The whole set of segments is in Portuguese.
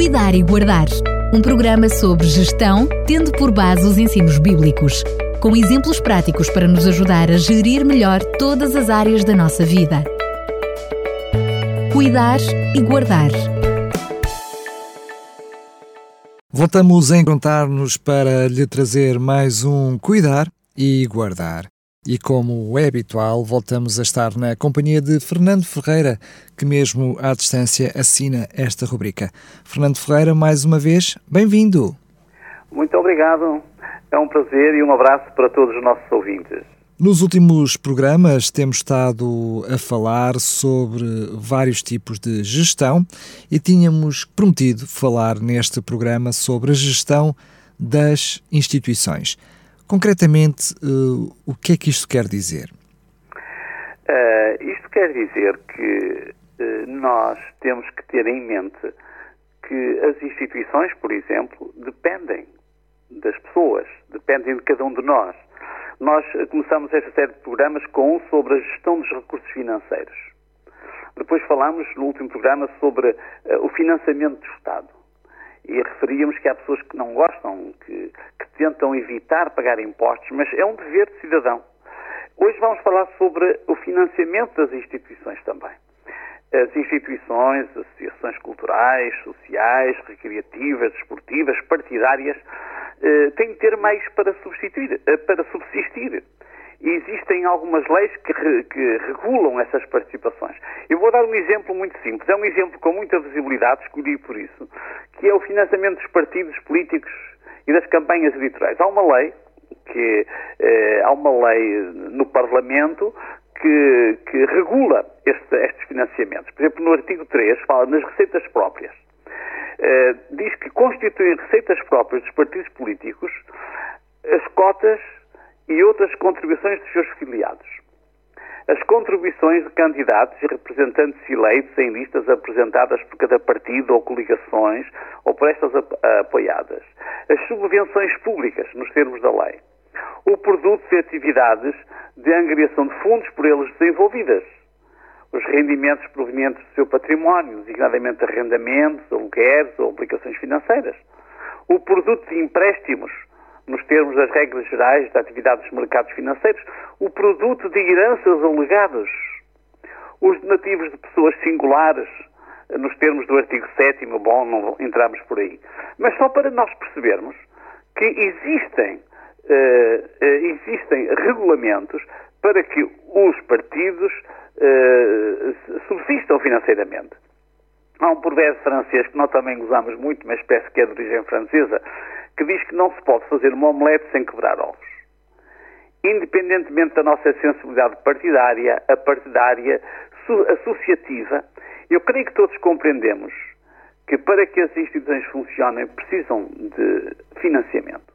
Cuidar e Guardar. Um programa sobre gestão, tendo por base os ensinos bíblicos, com exemplos práticos para nos ajudar a gerir melhor todas as áreas da nossa vida. Cuidar e Guardar. Voltamos a encontrar-nos para lhe trazer mais um Cuidar e Guardar. E como é habitual, voltamos a estar na companhia de Fernando Ferreira, que mesmo à distância assina esta rubrica. Fernando Ferreira, mais uma vez, bem-vindo. Muito obrigado. É um prazer e um abraço para todos os nossos ouvintes. Nos últimos programas temos estado a falar sobre vários tipos de gestão e tínhamos prometido falar neste programa sobre a gestão das instituições. Concretamente, uh, o que é que isto quer dizer? Uh, isto quer dizer que uh, nós temos que ter em mente que as instituições, por exemplo, dependem das pessoas, dependem de cada um de nós. Nós começamos esta série de programas com um sobre a gestão dos recursos financeiros. Depois falámos no último programa sobre o financiamento do Estado e referíamos que há pessoas que não gostam, que, que tentam evitar pagar impostos, mas é um dever de cidadão. Hoje vamos falar sobre o financiamento das instituições também. As instituições, associações culturais, sociais, recreativas, desportivas, partidárias, eh, têm de ter mais para eh, para subsistir e existem algumas leis que, re, que, regulam essas participações. Eu vou dar um exemplo muito simples, é um exemplo com muita visibilidade, escolhi por isso, que é o financiamento dos partidos políticos e das campanhas eleitorais. Há uma lei, que eh, há uma lei no Parlamento que, que regula este, estes financiamentos. Por exemplo, no artigo 3 fala nas receitas próprias. Eh, diz que constituem receitas próprias dos partidos políticos as cotas e outras contribuições dos seus filiados. As contribuições de candidatos e representantes eleitos em listas apresentadas por cada partido ou coligações ou por estas apoiadas. As subvenções públicas, nos termos da lei. O produto de atividades de angariação de fundos por eles desenvolvidas. Os rendimentos provenientes do seu património, designadamente arrendamentos, alugueres ou obrigações financeiras. O produto de empréstimos nos termos das regras gerais da atividade dos mercados financeiros, o produto de heranças ou legados, os donativos de pessoas singulares, nos termos do artigo 7 bom, não entramos por aí. Mas só para nós percebermos que existem, uh, existem regulamentos para que os partidos uh, subsistam financeiramente. Há um provérbio francês que nós também usamos muito, mas peço que é de origem francesa, que diz que não se pode fazer uma omelete sem quebrar ovos. Independentemente da nossa sensibilidade partidária, a partidária, associativa, eu creio que todos compreendemos que para que as instituições funcionem precisam de financiamento.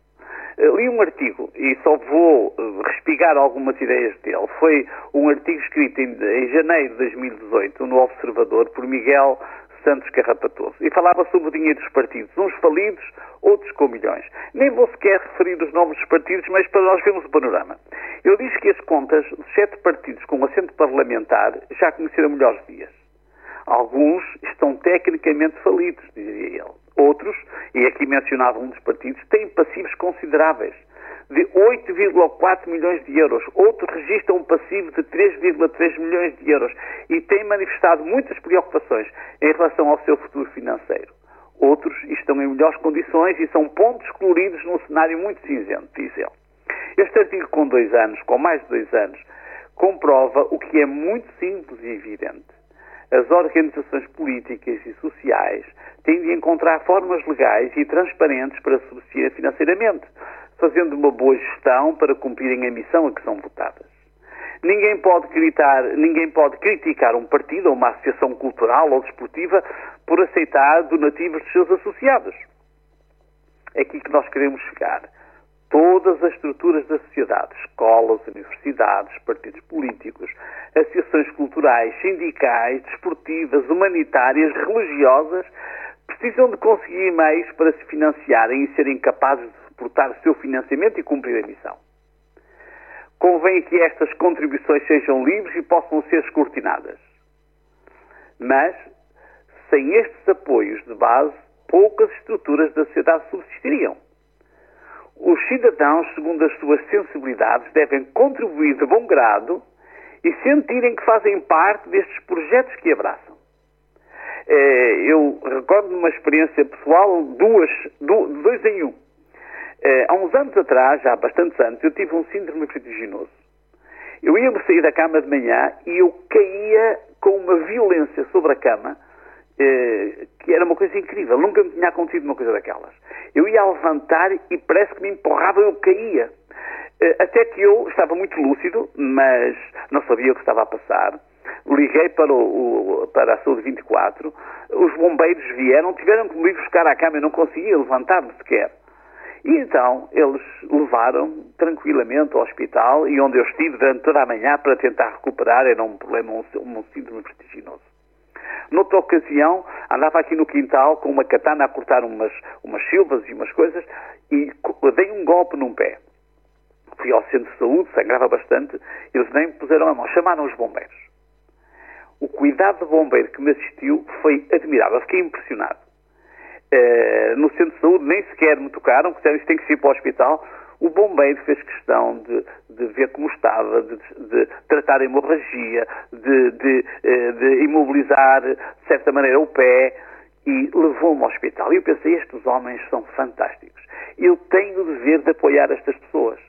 Eh, li um artigo e só vou eh, respigar algumas ideias dele. Foi um artigo escrito em, em janeiro de 2018 no Observador por Miguel Santos Carrapatoso. E falava sobre o dinheiro dos partidos, uns falidos, outros com milhões. Nem vou sequer referir os nomes dos partidos, mas para nós vermos o panorama. Ele diz que as contas dos sete partidos com assento parlamentar já conheceram melhores dias. Alguns estão tecnicamente falidos, dizia ele. Outros, e aqui mencionava um dos partidos, têm passivos consideráveis de 8,4 milhões de euros. Outro registra um passivo de 3,3 milhões de euros e tem manifestado muitas preocupações em relação ao seu futuro financeiro. Outros estão em melhores condições e são pontos coloridos num cenário muito cinzento, diz ele. Este artigo, com dois anos, com mais de dois anos, comprova o que é muito simples e evidente. As organizações políticas e sociais têm de encontrar formas legais e transparentes para subsistir financeiramente fazendo uma boa gestão para cumprirem a missão a que são votadas. Ninguém pode, gritar, ninguém pode criticar um partido ou uma associação cultural ou desportiva por aceitar donativos dos seus associados. É aqui que nós queremos chegar. Todas as estruturas da sociedade, escolas, universidades, partidos políticos, associações culturais, sindicais, desportivas, humanitárias, religiosas, precisam de conseguir meios para se financiarem e serem capazes de suportar o seu financiamento e cumprir a missão. Convém que estas contribuições sejam livres e possam ser escrutinadas. Mas, sem estes apoios de base, poucas estruturas da sociedade subsistiriam. Os cidadãos, segundo as suas sensibilidades, devem contribuir de bom grado e sentirem que fazem parte destes projetos que abraçam. Eh, eu recordo uma experiência pessoal, duas, dois em um. Eh, há uns anos atrás, já há bastantes anos, eu tive um síndrome vertiginoso. Eu ia-me sair da cama de manhã e eu caía com uma violência sobre a cama eh, que era uma coisa incrível. Nunca me tinha acontecido uma coisa daquelas. Eu ia a levantar e parece que me empurrava, eu caía. Eh, até que eu estava muito lúcido, mas não sabia o que estava a passar. Liguei para, o, para a Saúde 24, os bombeiros vieram, tiveram que me buscar à cama, eu não conseguia levantar-me sequer. E então eles levaram tranquilamente ao hospital e onde eu estive durante toda a manhã para tentar recuperar, era um problema, um, um síndrome vertiginoso. Noutra ocasião, andava aqui no quintal com uma katana a cortar umas, umas silvas e umas coisas e dei um golpe num pé. Fui ao centro de saúde, sangrava bastante, eles nem me puseram a mão, chamaram os bombeiros. O cuidado do bombeiro que me assistiu foi admirável, fiquei impressionado. Uh, no centro de saúde nem sequer me tocaram, disseram isto tem que ir para o hospital. O bombeiro fez questão de, de ver como estava, de, de tratar a hemorragia, de, de, uh, de imobilizar, de certa maneira, o pé e levou-me ao hospital. E eu pensei, estes homens são fantásticos. Eu tenho o dever de apoiar estas pessoas.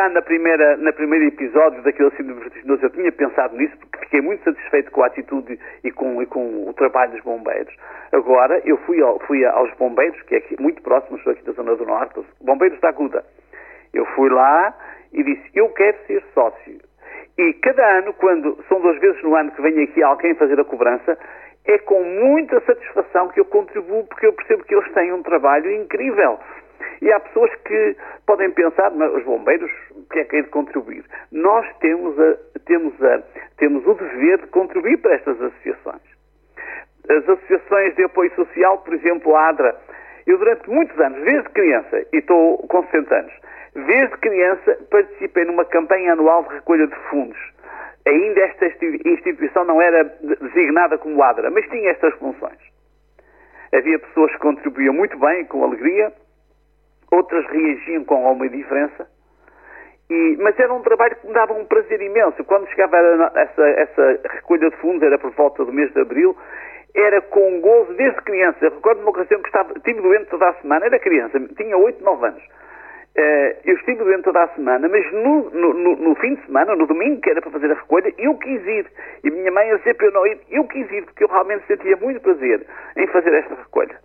Já na primeira, na primeiro episódio daquele síndrome vertiginoso eu tinha pensado nisso porque fiquei muito satisfeito com a atitude e com, e com o trabalho dos bombeiros. Agora eu fui, ao, fui aos bombeiros, que é aqui, muito próximos, sou aqui da Zona do Norte, bombeiros da Aguda. Eu fui lá e disse, eu quero ser sócio. E cada ano, quando são duas vezes no ano que vem aqui alguém fazer a cobrança, é com muita satisfação que eu contribuo porque eu percebo que eles têm um trabalho incrível. E há pessoas que podem pensar, mas os bombeiros, o que é que é de contribuir? Nós temos, a, temos, a, temos o dever de contribuir para estas associações. As associações de apoio social, por exemplo, a ADRA, eu durante muitos anos, desde criança, e estou com 60 anos, desde criança participei numa campanha anual de recolha de fundos. Ainda esta instituição não era designada como ADRA, mas tinha estas funções. Havia pessoas que contribuíam muito bem, com alegria, outras reagiam com alguma diferença. E, mas era um trabalho que me dava um prazer imenso. Quando chegava essa, essa recolha de fundos, era por volta do mês de abril, era com gozo desde criança. recordo uma ocasião que estava, estive doente toda a semana, era criança, tinha 8, 9 anos. Uh, eu estive doente toda a semana, mas no, no, no, no, fim de semana, no domingo, que era para fazer a recolha, eu quis ir. E minha mãe a dizer para eu não ir, eu quis ir, porque eu realmente sentia muito prazer em fazer esta recolha.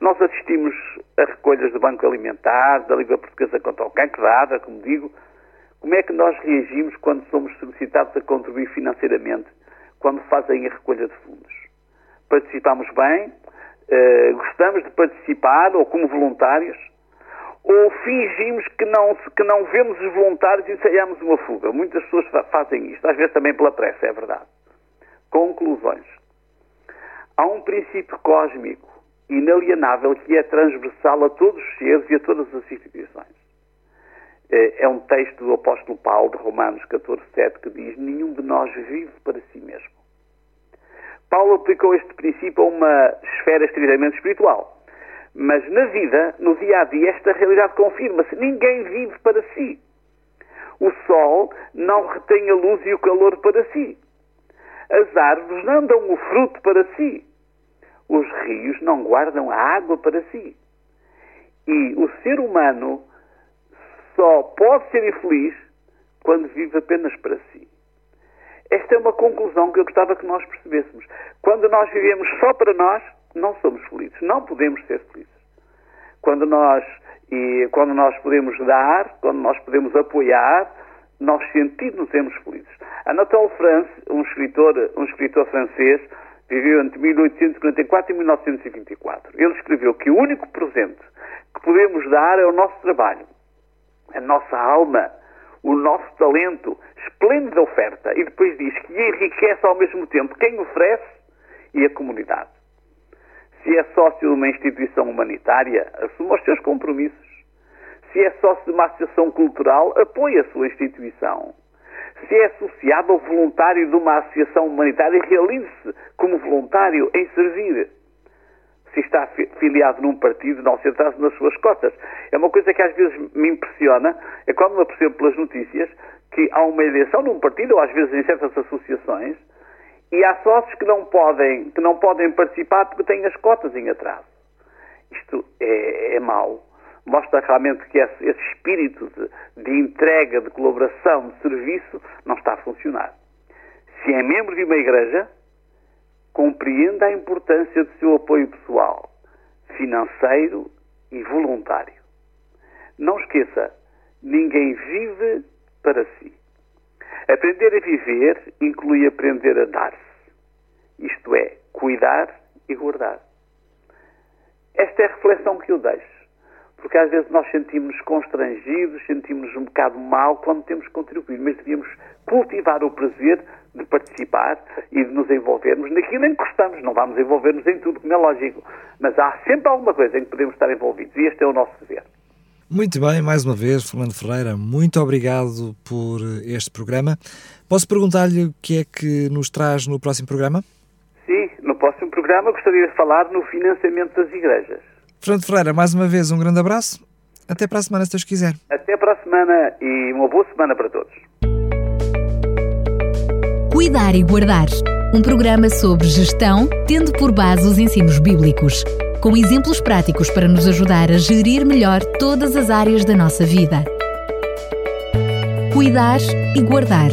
Nós assistimos a recolhas do Banco Alimentar, da Liga Portuguesa contra o Cancro, da ADA, como digo. Como é que nós reagimos quando somos solicitados a contribuir financeiramente, quando fazem a recolha de fundos? Participamos bem? Uh, gostamos de participar, ou como voluntários? Ou fingimos que não, que não vemos os voluntários e ensaiamos uma fuga? Muitas pessoas fazem isto, às vezes também pela pressa, é verdade. Conclusões. Há um princípio cósmico inalienável que é transversal a todos os seres e a todas as instituições. É, é um texto do apóstolo Paulo, de Romanos 14, 7, que diz: Nenhum de nós vive para si mesmo. Paulo aplicou este princípio a uma esfera estritamente espiritual. Mas na vida, no dia a dia, esta realidade confirma-se: ninguém vive para si. O sol não retém a luz e o calor para si. As árvores não dão o fruto para si os rios não guardam a água para si. E o ser humano só pode ser infeliz quando vive apenas para si. Esta é uma conclusão que eu gostava que nós percebêssemos. Quando nós vivemos só para nós, não somos felizes, não podemos ser felizes. Quando nós, e, quando nós podemos dar, quando nós podemos apoiar, nós sentimos-nos felizes. Anatole France, um escritor, um escritor francês, viveu entre 1844 e 1924. Ele escreveu que o único presente que podemos dar é o nosso trabalho, a nossa alma, o nosso talento, esplêndida oferta. E depois diz que enriquece ao mesmo tempo quem oferece e a comunidade. Se é sócio de uma instituição humanitária, assuma os seus compromissos. Se é sócio de uma associação cultural, apoie a sua instituição se é associado ou voluntário de uma associação humanitária, realize-se como voluntário em servir. se está filiado num partido, não centrar-se nas suas cotas. É uma coisa que às vezes me impressiona, é quando me apercebo pelas notícias que há uma eleição num partido, ou às vezes em certas associações, e há sócios que não podem, que não podem participar porque têm as cotas em atraso. Isto é, é mau. Mostra realmente que esse, esse espírito de, de entrega, de colaboração, de serviço, não está a funcionar. Se é membro de uma igreja, compreenda a importância do seu apoio pessoal, financeiro e voluntário. Não esqueça, ninguém vive para si. Aprender a viver inclui aprender a dar-se, isto é, cuidar e guardar. Esta é a reflexão que eu deixo, porque às vezes nós sentimos constrangidos, sentimos um bocado mal quando temos que contribuir, mas devíamos cultivar o prazer de participar e de nos envolvermos naquilo em que gostamos. Não vamos envolver-nos em tudo, como é lógico, mas há sempre alguma coisa em que podemos estar envolvidos e este é o nosso dever. Muito bem, mais uma vez, Fernando Ferreira, muito obrigado por este programa. Posso perguntar-lhe o que é que nos traz no próximo programa? Sim, no próximo programa gostaria de falar no financiamento das igrejas. Fernando Ferreira, mais uma vez, um grande abraço. Até para a semana, se Deus quiser. Até para a semana e uma boa semana para todos. Cuidar e Guardar um programa sobre gestão, tendo por base os ensinos bíblicos com exemplos práticos para nos ajudar a gerir melhor todas as áreas da nossa vida. Cuidar e guardar